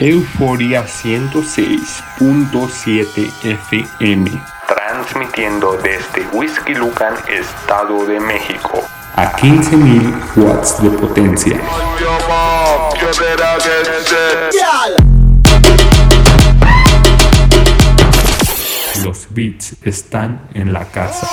Euforia 106.7 FM. Transmitiendo desde Whisky Lucan, Estado de México. A 15.000 watts de potencia. Los beats están en la casa.